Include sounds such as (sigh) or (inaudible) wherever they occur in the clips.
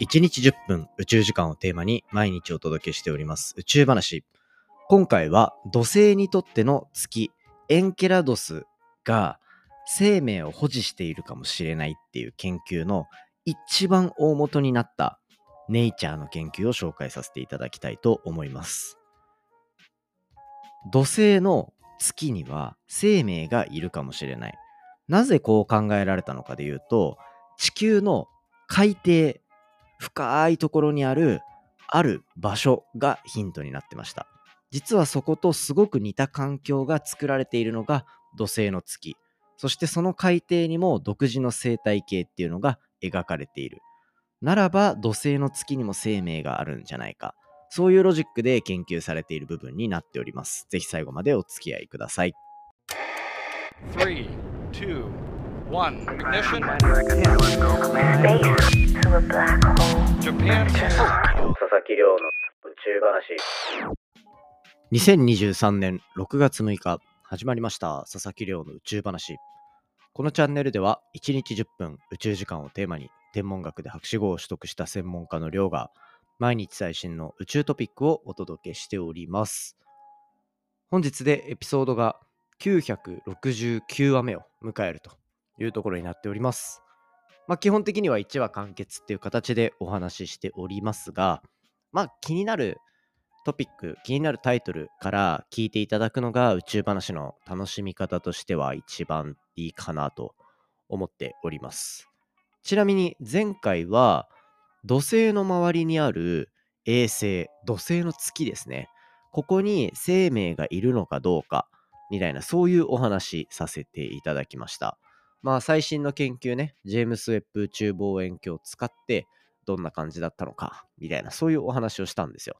1日10分宇宙時間をテーマに毎日お届けしております宇宙話。今回は土星にとっての月エンケラドスが生命を保持しているかもしれないっていう研究の一番大元になったネイチャーの研究を紹介させていただきたいと思います。土星の月には生命がいるかもしれない。なぜこう考えられたのかで言うと、地球の海底、深いところにあるある場所がヒントになってました。実はそことすごく似た環境が作られているのが土星の月。そしてその海底にも独自の生態系っていうのが描かれている。ならば土星の月にも生命があるんじゃないか。そういうロジックで研究されている部分になっております。ぜひ最後までお付き合いください。3 two, one, ignition. Japan. 佐々木亮の宇宙話。2023年6月6日、始まりました佐々木亮の宇宙話。このチャンネルでは1日10分宇宙時間をテーマに天文学で博士号を取得した専門家の亮が毎日最新の宇宙トピックをお届けしております。本日でエピソードが969話目を迎えるというところになっております。まあ、基本的には1話完結っていう形でお話ししておりますが、まあ、気になるトピック、気になるタイトルから聞いていただくのが宇宙話の楽しみ方としては一番いいかなと思っております。ちなみに前回は土星の周りにある衛星、土星の月ですね。ここに生命がいるのかどうかみたいな、そういうお話させていただきました。まあ、最新の研究ね、ジェームス・ウェッブ宇宙望遠鏡を使って、どんな感じだったのか、みたいな、そういうお話をしたんですよ。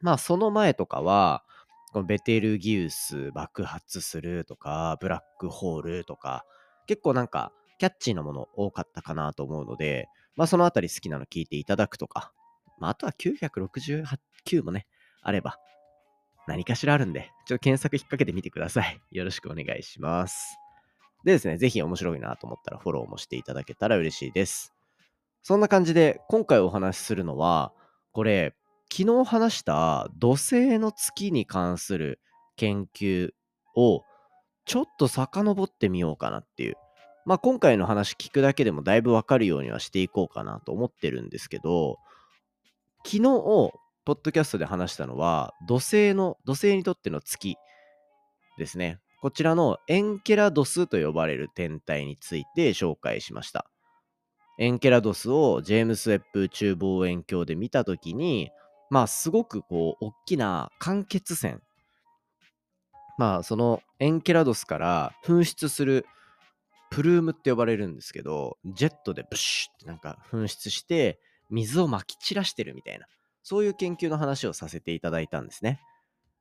まあ、その前とかは、このベテルギウス爆発するとか、ブラックホールとか、結構なんか、キャッチーなもの多かったかなと思うので、まあ、そのあたり好きなの聞いていただくとか、まあ、あとは968もね、あれば、何かしらあるんで、ちょっと検索引っ掛けてみてください。よろしくお願いします。でですね、ぜひ面白いなと思ったらフォローもしていただけたら嬉しいです。そんな感じで、今回お話しするのは、これ、昨日話した土星の月に関する研究をちょっと遡ってみようかなっていう。まあ今回の話聞くだけでもだいぶわかるようにはしていこうかなと思ってるんですけど、昨日ポッドキャストで話したのは、土星の、土星にとっての月ですね。こちらのエンケラドスと呼ばれる天体について紹介しました。エンケラドスをジェームス・ウェッブ宇宙望遠鏡で見たときに、まあすごくこう、大きな間欠泉。まあそのエンケラドスから噴出するプルームって呼ばれるんですけど、ジェットでブシュってなんか噴出して水をまき散らしてるみたいな。そういう研究の話をさせていただいたんですね。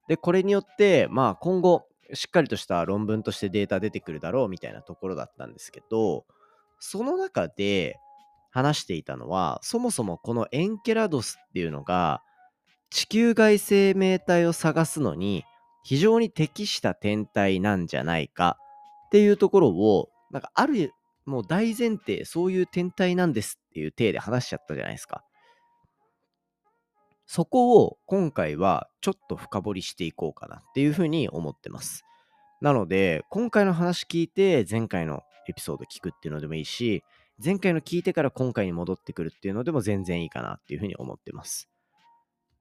で、これによって、まあ今後、しっかりとした論文としてデータ出てくるだろうみたいなところだったんですけど、その中で話していたのは、そもそもこのエンケラドスっていうのが、地球外生命体を探すのに非常に適した天体なんじゃないかっていうところを、なんかある、もう大前提、そういう天体なんですっていう体で話しちゃったじゃないですか。そこを今回はちょっと深掘りしていこうかなっていうふうに思ってます。なので、今回の話聞いて前回のエピソード聞くっていうのでもいいし、前回の聞いてから今回に戻ってくるっていうのでも全然いいかなっていうふうに思ってます。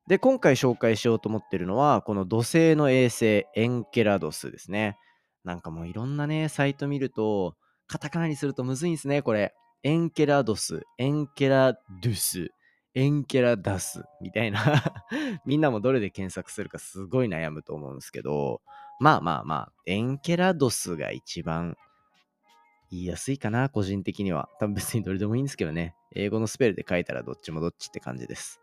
で、今回紹介しようと思ってるのは、この土星の衛星エンケラドスですね。なんかもういろんなね、サイト見ると、カタカナにするとむずいんですね、これ。エンケラドス、エンケラドゥス、エンケラ出すみたいな (laughs) みんなもどれで検索するかすごい悩むと思うんですけど、まあまあまあ、エンケラドスが一番言いやすいかな、個人的には。多分別にどれでもいいんですけどね。英語のスペルで書いたらどっちもどっちって感じです。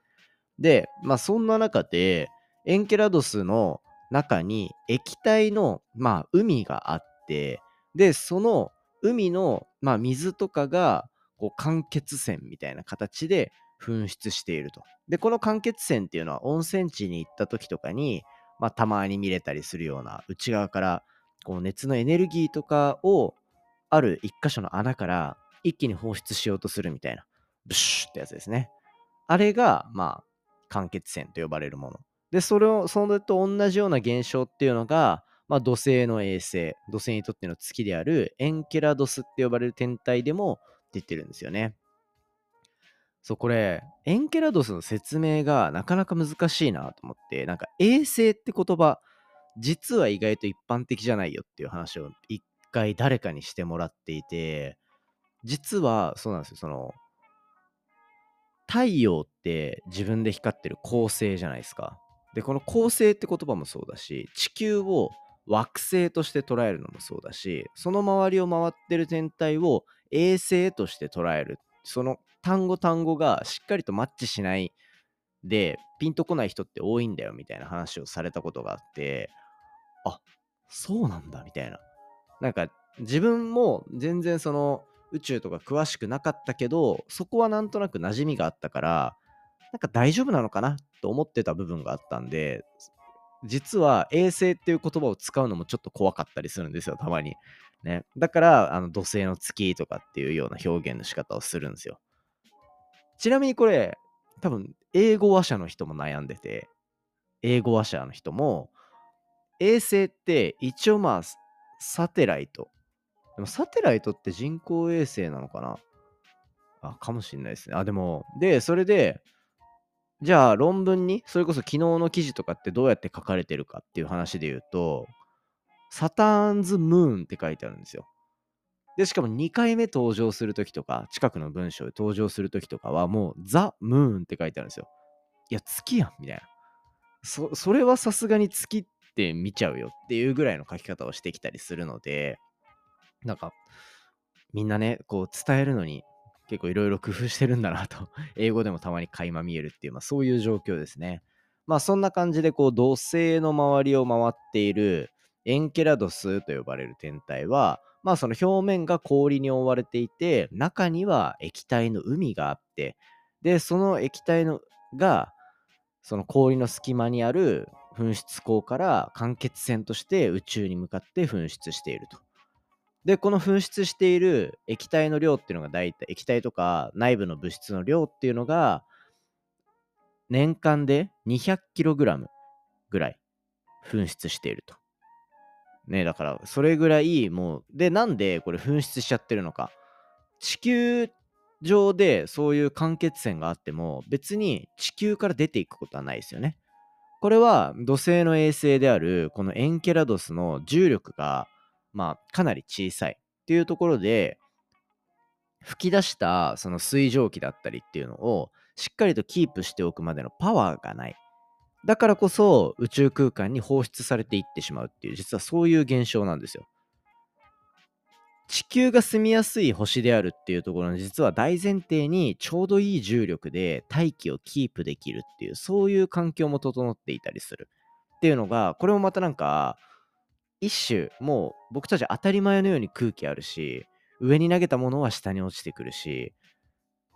で、まあそんな中で、エンケラドスの中に液体の、まあ、海があって、で、その海の、まあ、水とかがこう間欠泉みたいな形で噴出していると。で、この間欠泉っていうのは温泉地に行った時とかに、まあ、たまに見れたりするような内側からこう熱のエネルギーとかをある一箇所の穴から一気に放出しようとするみたいな、ブシュってやつですね。あれが、まあ、間欠泉と呼ばれるもの。で、それを、それと同じような現象っていうのが、まあ、土星の衛星、土星にとっての月であるエンケラドスって呼ばれる天体でも出てるんですよね。そう、これ、エンケラドスの説明がなかなか難しいなと思って、なんか衛星って言葉、実は意外と一般的じゃないよっていう話を一回誰かにしてもらっていて、実はそうなんですよ、その、太陽って自分で光ってる恒星じゃないですか。で、この恒星って言葉もそうだし、地球を惑星として捉えるのもそうだし、その周りを回ってる天体を衛星として捉える。その単語単語がしっかりとマッチしないで、ピンとこない人って多いんだよみたいな話をされたことがあって、あ、そうなんだみたいな。なんか自分も全然その宇宙とか詳しくなかったけど、そこはなんとなく馴染みがあったから、なんか大丈夫なのかなと思ってた部分があったんで、実は衛星っていう言葉を使うのもちょっと怖かったりするんですよ、たまに。ね。だから、あの土星の月とかっていうような表現の仕方をするんですよ。ちなみにこれ、多分、英語話者の人も悩んでて、英語話者の人も、衛星って一応まあ、サテライト。でもサテライトって人工衛星なのかな？あ、かもしんないですね。あ、でも、で、それで、じゃあ論文に、それこそ昨日の記事とかってどうやって書かれてるかっていう話で言うと、サターンズ・ムーンって書いてあるんですよ。で、しかも2回目登場するときとか、近くの文章で登場するときとかは、もうザ・ムーンって書いてあるんですよ。いや、月やん、みたいな。そ、それはさすがに月って見ちゃうよっていうぐらいの書き方をしてきたりするので、なんか、みんなね、こう伝えるのに結構いろいろ工夫してるんだなと (laughs) 英語でもたまに垣間見えるっていう、まあそういう状況ですね。まあそんな感じで、こう土星の周りを回っているエンケラドスと呼ばれる天体は、まあその表面が氷に覆われていて、中には液体の海があって、で、その液体のが、その氷の隙間にある噴出口から間欠泉として宇宙に向かって噴出していると。で、この噴出している液体の量っていうのが大体、液体とか内部の物質の量っていうのが、年間で 200kg ぐらい噴出していると。ね、だから、それぐらい、もう、で、なんでこれ噴出しちゃってるのか。地球上でそういう間欠泉があっても、別に地球から出ていくことはないですよね。これは土星の衛星であるこのエンケラドスの重力が、まあ、かなり小さいっていうところで、吹き出したその水蒸気だったりっていうのをしっかりとキープしておくまでのパワーがない。だからこそ宇宙空間に放出されていってしまうっていう、実はそういう現象なんですよ。地球が住みやすい星であるっていうところの実は大前提にちょうどいい重力で大気をキープできるっていうそういう環境も整っていたりするっていうのがこれもまたなんか一種もう僕たち当たり前のように空気あるし上に投げたものは下に落ちてくるし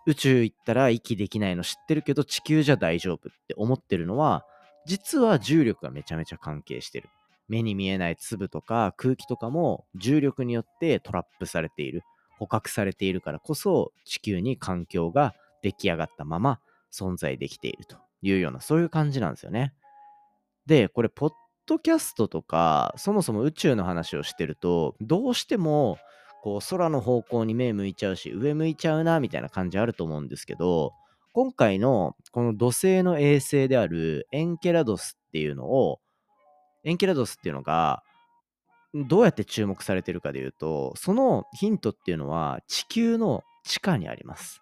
宇宙行ったら息できないの知ってるけど地球じゃ大丈夫って思ってるのは実は重力がめちゃめちゃ関係してる。目に見えない粒とか空気とかも重力によってトラップされている。捕獲されているからこそ地球に環境が出来上がったまま存在できているというようなそういう感じなんですよね。で、これ、ポッドキャストとか、そもそも宇宙の話をしてると、どうしてもこう空の方向に目向いちゃうし、上向いちゃうなみたいな感じあると思うんですけど、今回のこの土星の衛星であるエンケラドスっていうのを、エンケラドスっていうのが、どうやって注目されてるかでいうと、そのヒントっていうのは地球の地下にあります。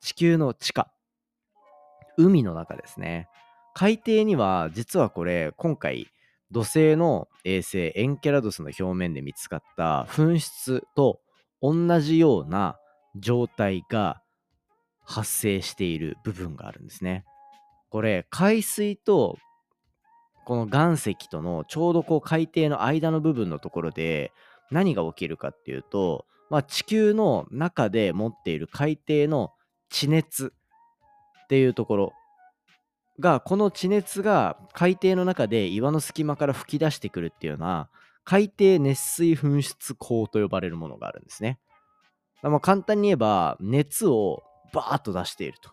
地球の地下。海の中ですね。海底には実はこれ今回土星の衛星エンケラドスの表面で見つかった噴出と同じような状態が発生している部分があるんですね。これ海水とこの岩石とのちょうどこう海底の間の部分のところで何が起きるかっていうと、まあ、地球の中で持っている海底の地熱っていうところがこの地熱が海底の中で岩の隙間から噴き出してくるっていうような海底熱水噴出口と呼ばれるものがあるんですね。まあ、簡単に言えば熱をバーッと出していると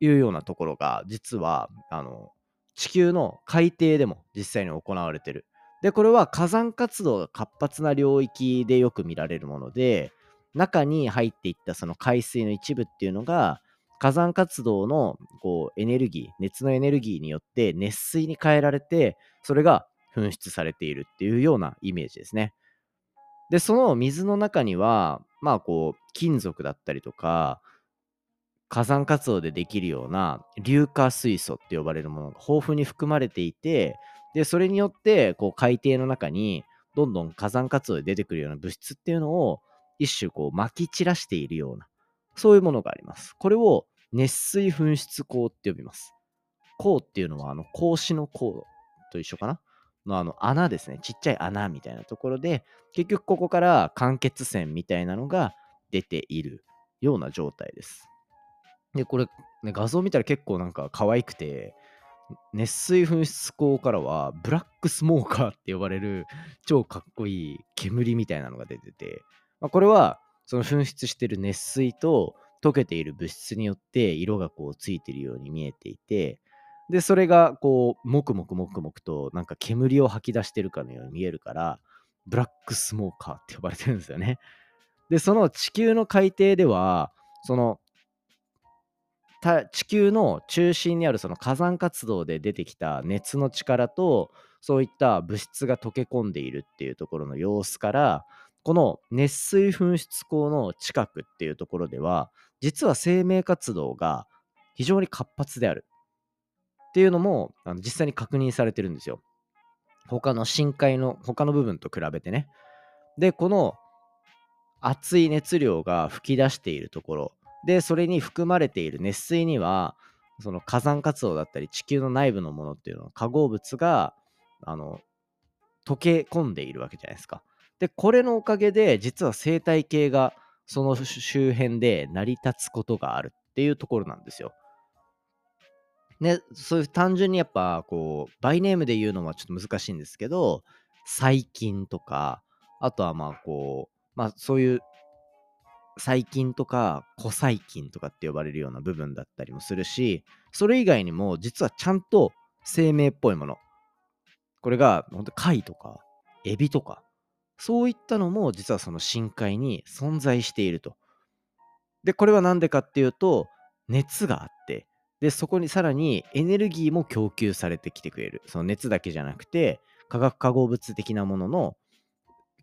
いうようなところが実はあの地球の海底でも実際に行われてる。でこれは火山活動が活発な領域でよく見られるもので中に入っていったその海水の一部っていうのが火山活動のこうエネルギー熱のエネルギーによって熱水に変えられてそれが噴出されているっていうようなイメージですね。でその水の中にはまあこう金属だったりとか火山活動でできるような硫化水素って呼ばれるものが豊富に含まれていてでそれによってこう海底の中にどんどん火山活動で出てくるような物質っていうのを一種こう撒き散らしているようなそういうものがあります。これを熱水噴出口って呼びます。孔っていうのはあの格子の孔と一緒かな？のあの穴ですね。ちっちゃい穴みたいなところで結局ここから間欠泉みたいなのが出ているような状態です。で、これ、ね、画像見たら結構なんか可愛くて、熱水噴出口からはブラックスモーカーって呼ばれる超かっこいい煙みたいなのが出てて、まあ、これはその噴出してる熱水と溶けている物質によって色がこうついてるように見えていてでそれがこうもくもくもくもくとなんか煙を吐き出してるかのように見えるからブラックスモーカーって呼ばれてるんですよね。でその地球の海底ではその地球の中心にあるその火山活動で出てきた熱の力とそういった物質が溶け込んでいるっていうところの様子からこの熱水噴出口の近くっていうところでは実は生命活動が非常に活発である。っていうのもあの実際に確認されてるんですよ。他の深海の他の部分と比べてね。でこの熱い熱量が噴き出しているところで、それに含まれている熱水には、その火山活動だったり地球の内部のものっていうのは化合物があの溶け込んでいるわけじゃないですか。で、これのおかげで実は生態系がその周辺で成り立つことがあるっていうところなんですよ。ね、そういう単純にやっぱこうバイネームで言うのはちょっと難しいんですけど細菌とかあとはまあこうまあそういう細菌とか古細菌とかって呼ばれるような部分だったりもするしそれ以外にも実はちゃんと生命っぽいものこれが本当貝とかエビとかそういったのも実はその深海に存在していると。でこれは何でかっていうと熱があってでそこにさらにエネルギーも供給されてきてくれる。その熱だけじゃなくて化学化合物的なものの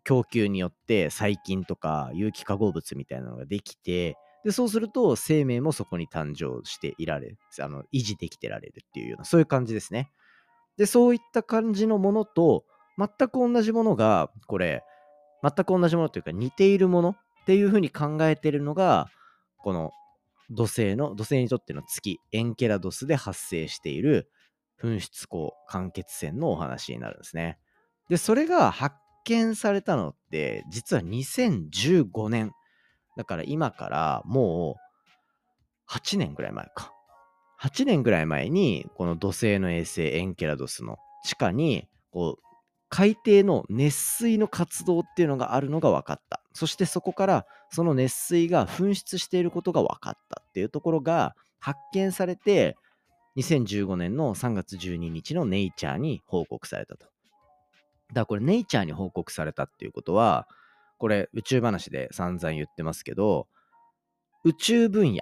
供給によって細菌とか有機化合物みたいなのができてでそうすると生命もそこに誕生していられる。あの維持できてられるっていうようなそういう感じですね。でそういった感じのものと全く同じものがこれ全く同じものというか似ているものっていうふうに考えてるのがこの土星の土星にとっての月エンケラドスで発生している噴出口間欠泉のお話になるんですね。でそれが発見されたのって実は2015年。だから今からもう8年ぐらい前か。8年ぐらい前にこの土星の衛星エンケラドスの地下にこう海底の熱水の活動っていうのがあるのが分かった。そしてそこからその熱水が噴出していることが分かったっていうところが発見されて2015年の3月12日のネイチャーに報告されたとだからこれネイチャーに報告されたっていうことはこれ宇宙話で散々言ってますけど宇宙分野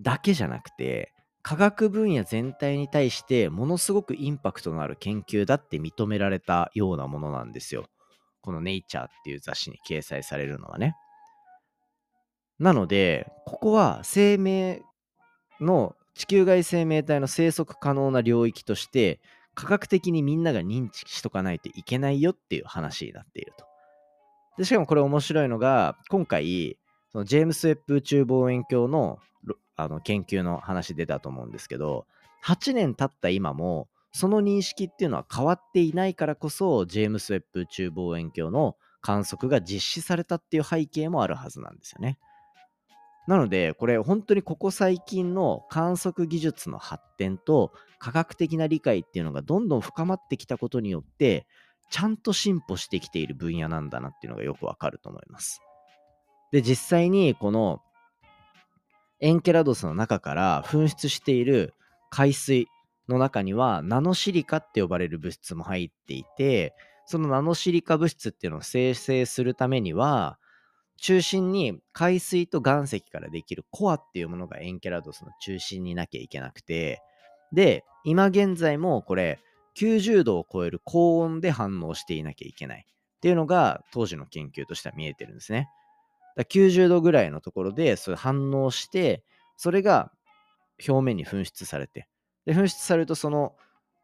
だけじゃなくて科学分野全体に対してものすごくインパクトのある研究だって認められたようなものなんですよ。このネイチャーっていう雑誌に掲載されるのはね。なので、ここは生命の地球外生命体の生息可能な領域として科学的にみんなが認知しとかないといけないよっていう話になっていると。でしかもこれ面白いのが、今回、そのジェームス・ウェッブ宇宙望遠鏡のあの研究の話出たと思うんですけど、8年経った今も、その認識っていうのは変わっていないからこそ、ジェームス・ウェッブ宇宙望遠鏡の観測が実施されたっていう背景もあるはずなんですよね。なので、これ本当にここ最近の観測技術の発展と科学的な理解っていうのがどんどん深まってきたことによって、ちゃんと進歩してきている分野なんだなっていうのがよくわかると思います。で、実際にこのエンケラドスの中から噴出している海水の中にはナノシリカって呼ばれる物質も入っていてそのナノシリカ物質っていうのを生成するためには中心に海水と岩石からできるコアっていうものがエンケラドスの中心になきゃいけなくてで今現在もこれ90度を超える高温で反応していなきゃいけないっていうのが当時の研究としては見えてるんですね。だ90度ぐらいのところでそれ反応してそれが表面に噴出されてで噴出されるとその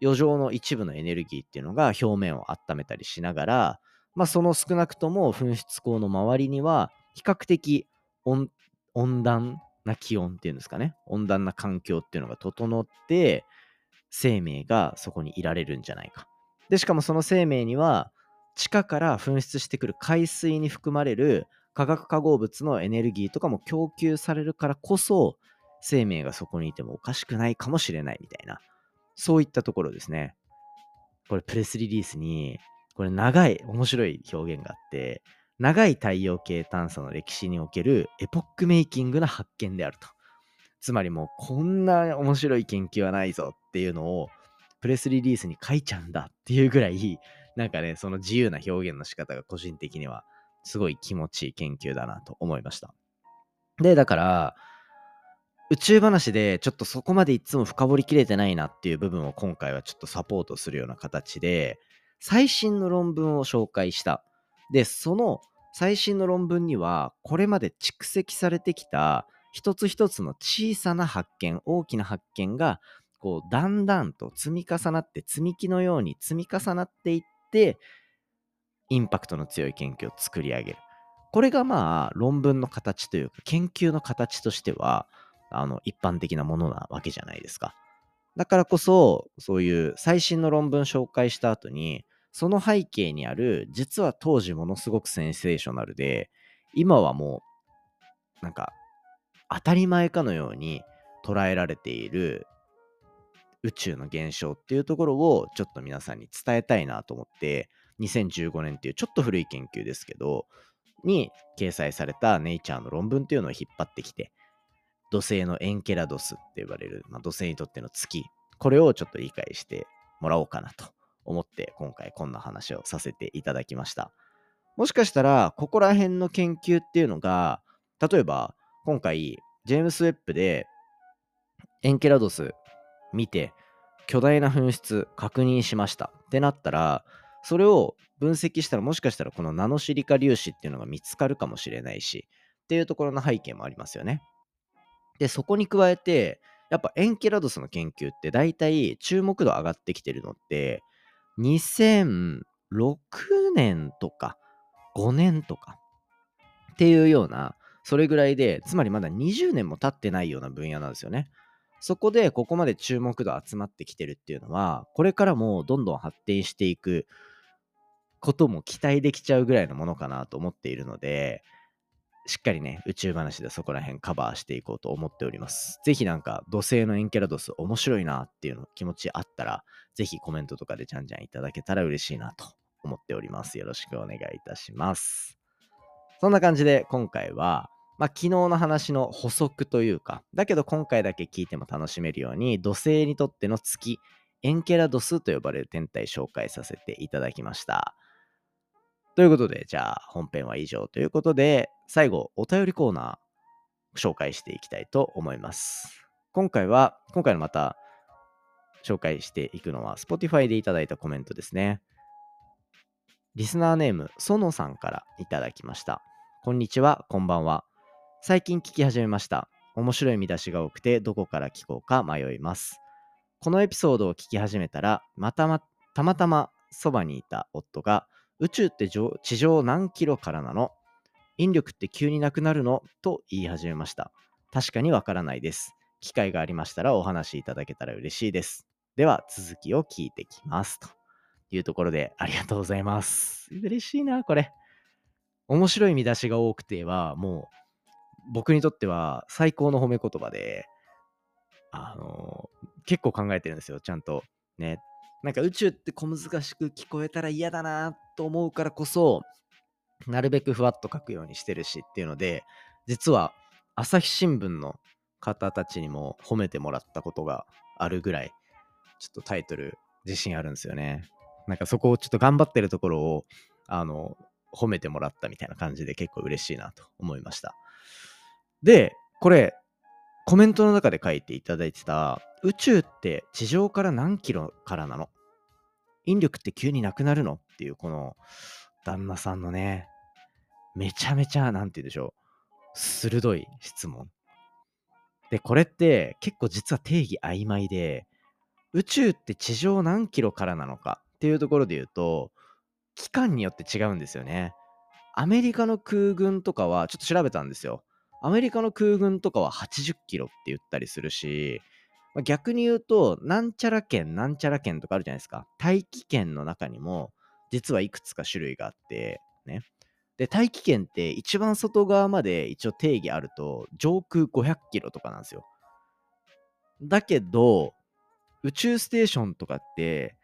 余剰の一部のエネルギーっていうのが表面を温めたりしながら、まあ、その少なくとも噴出口の周りには比較的温暖な気温っていうんですかね。温暖な環境っていうのが整って生命がそこにいられるんじゃないか。でしかもその生命には地下から噴出してくる海水に含まれる化学化合物のエネルギーとかも供給されるからこそ生命がそこにいてもおかしくないかもしれないみたいな。そういったところですね。これプレスリリースにこれ長い面白い表現があって長い太陽系探査の歴史におけるエポックメイキングな発見であると。つまりもうこんな面白い研究はないぞっていうのをプレスリリースに書いちゃうんだっていうぐらいなんかねその自由な表現の仕方が個人的にはすごい気持ちいい研究だなと思いました。で、だから、宇宙話でちょっとそこまでいつも深掘りきれてないなっていう部分を今回はちょっとサポートするような形で、最新の論文を紹介した。で、その最新の論文には、これまで蓄積されてきた一つ一つの小さな発見、大きな発見が、こう、だんだんと積み重なって、積み木のように積み重なっていって、インパクトの強い研究を作り上げる。これがまあ論文の形というか研究の形としてはあの一般的なものなわけじゃないですか。だからこそそういう最新の論文紹介した後にその背景にある実は当時ものすごくセンセーショナルで今はもうなんか当たり前かのように捉えられている宇宙の現象っていうところをちょっと皆さんに伝えたいなと思って2015年っていうちょっと古い研究ですけど、に掲載されたネイチャーの論文っていうのを引っ張ってきて、土星のエンケラドスって呼ばれる、まあ、土星にとっての月、これをちょっと理解してもらおうかなと思って今回こんな話をさせていただきました。もしかしたら、ここら辺の研究っていうのが、例えば今回、ジェームス・ウェッブでエンケラドス見て、巨大な噴出確認しましたってなったら、それを分析したらもしかしたらこのナノシリカ粒子っていうのが見つかるかもしれないしっていうところの背景もありますよね。で、そこに加えて、やっぱエンケラドスの研究って大体注目度上がってきてるのって2006年とか5年とかっていうようなそれぐらいでつまりまだ20年も経ってないような分野なんですよね。そこでここまで注目度集まってきてるっていうのはこれからもどんどん発展していくことも期待できちゃうぐらいのものかなと思っているので、しっかりね、宇宙話でそこら辺カバーしていこうと思っております。ぜひなんか土星のエンケラドス面白いなっていうの気持ちあったら、ぜひコメントとかでじゃんじゃんいただけたら嬉しいなと思っております。よろしくお願いいたします。そんな感じで今回は、まあ、昨日の話の補足というか、だけど今回だけ聞いても楽しめるように、土星にとっての月、エンケラドスと呼ばれる天体紹介させていただきました。ということで、じゃあ本編は以上ということで、最後、お便りコーナー紹介していきたいと思います。今回は、今回のまた紹介していくのは、Spotify でいただいたコメントですね。リスナーネーム、ソノさんからいただきました。こんにちは、こんばんは。最近聞き始めました。面白い見出しが多くて、どこから聞こうか迷います。このエピソードを聞き始めたら、またま、たまたまそばにいた夫が、宇宙って地上何キロからなの？引力って急になくなるの？と言い始めました。確かにわからないです。機会がありましたらお話しいただけたら嬉しいです。では続きを聞いてきます。というところでありがとうございます。嬉しいな、これ。面白い見出しが多くては、もう僕にとっては最高の褒め言葉で、あのー、結構考えてるんですよ、ちゃんと。ね。なんか宇宙って小難しく聞こえたら嫌だなと思うからこそ、なるべくふわっと書くようにしてるしっていうので、実は朝日新聞の方たちにも褒めてもらったことがあるぐらい、ちょっとタイトル自信あるんですよね。なんかそこをちょっと頑張ってるところを、あの、褒めてもらったみたいな感じで結構嬉しいなと思いました。で、これ、コメントの中で書いていただいてた、宇宙って地上から何キロからなの？引力って急になくなるの？っていう、この旦那さんのね、めちゃめちゃ、なんて言うでしょう、鋭い質問。で、これって結構実は定義曖昧で、宇宙って地上何キロからなのかっていうところで言うと、期間によって違うんですよね。アメリカの空軍とかは、ちょっと調べたんですよ。アメリカの空軍とかは80キロって言ったりするし、逆に言うと、なんちゃら県、なんちゃら県とかあるじゃないですか。大気圏の中にも、実はいくつか種類があって、ね。で、大気圏って一番外側まで一応定義あると、上空500キロとかなんですよ。だけど、宇宙ステーションとかって、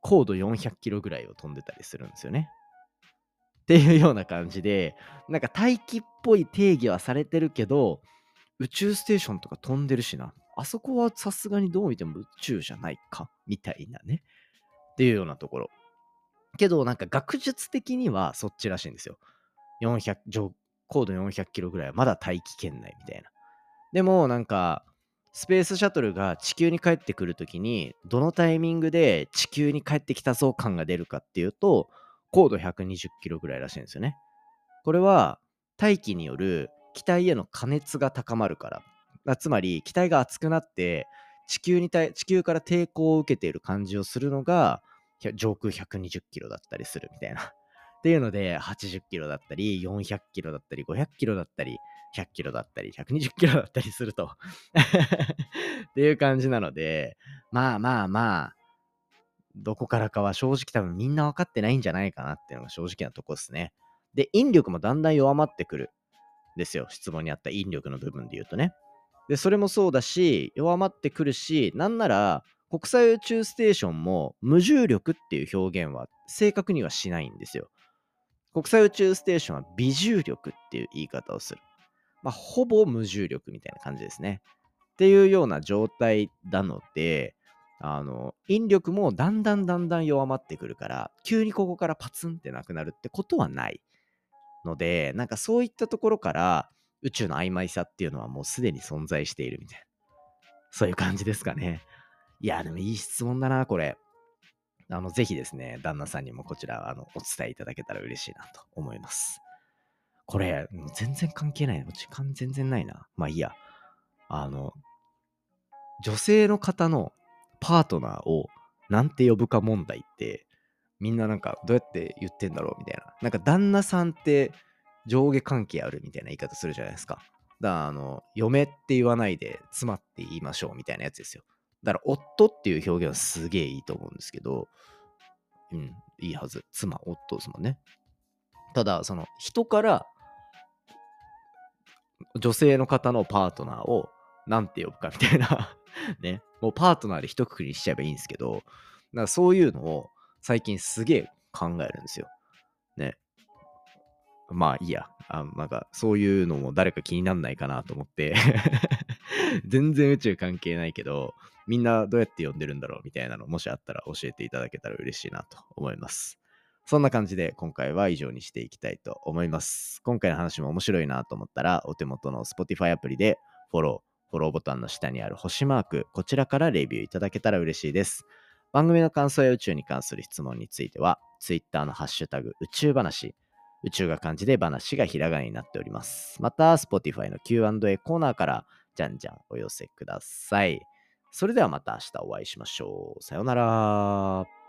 高度400キロぐらいを飛んでたりするんですよね。っていうような感じで、なんか大気っぽい定義はされてるけど、宇宙ステーションとか飛んでるしな。あそこはさすがにどう見ても宇宙じゃないかみたいなね。っていうようなところ。けど、なんか学術的にはそっちらしいんですよ。400、上高度400キロぐらいはまだ大気圏内みたいな。でも、なんか、スペースシャトルが地球に帰ってくるときに、どのタイミングで地球に帰ってきたぞ感が出るかっていうと、高度120キロぐらいらしいんですよね。これは、大気による気体への加熱が高まるから。からつまり、気体が熱くなって、地球に対地球から抵抗を受けている感じをするのが、上空120キロだったりするみたいな。(laughs) っていうので、80キロだったり、400キロだったり、500キロだったり、100キロだったり、120キロだったりすると (laughs) っていう感じなので、まあまあまあ、どこからかは正直多分みんな分かってないんじゃないかなっていうのが正直なとこですね。で、引力もだんだん弱まってくる。ですよ。質問にあった引力の部分で言うとね。で、それもそうだし、弱まってくるし、なんなら、国際宇宙ステーションも無重力っていう表現は正確にはしないんですよ。国際宇宙ステーションは微重力っていう言い方をする。まあ、ほぼ無重力みたいな感じですね。っていうような状態なので、あの、引力もだんだんだんだん弱まってくるから、急にここからパツンってなくなるってことはない。ので、なんかそういったところから宇宙の曖昧さっていうのはもうすでに存在しているみたいな。そういう感じですかね。いや、でもいい質問だな、これ。あの、ぜひですね、旦那さんにもこちら、あの、お伝えいただけたら嬉しいなと思います。これ、全然関係ないな。時間全然ないな。まあいいや。あの、女性の方のパートナーをなんて呼ぶか問題って、みんななんかどうやって言ってんだろうみたいな。なんか旦那さんって上下関係あるみたいな言い方するじゃないですか。だからあの、嫁って言わないで妻って言いましょうみたいなやつですよ。だから夫っていう表現はすげえいいと思うんですけど、うん、いいはず。妻、夫ですもんね。ただ、その人から女性の方のパートナーを何て呼ぶかみたいな (laughs) ね。もうパートナーで一括りにしちゃえばいいんですけど、なんかそういうのを最近すげえ考えるんですよ。ね。まあいいや。あなんかそういうのも誰か気になんないかなと思って (laughs) 全然宇宙関係ないけど、みんなどうやって呼んでるんだろうみたいなのもしあったら教えていただけたら嬉しいなと思います。そんな感じで今回は以上にしていきたいと思います。今回の話も面白いなと思ったらお手元の Spotify アプリでフォロー、フォローボタンの下にある星マーク、こちらからレビューいただけたら嬉しいです。番組の感想や宇宙に関する質問については Twitter のハッシュタグ宇宙話、宇宙が漢字で話がひらがなになっております。また Spotify の Q&A コーナーからじゃんじゃんお寄せください。それではまた明日お会いしましょう。さようなら。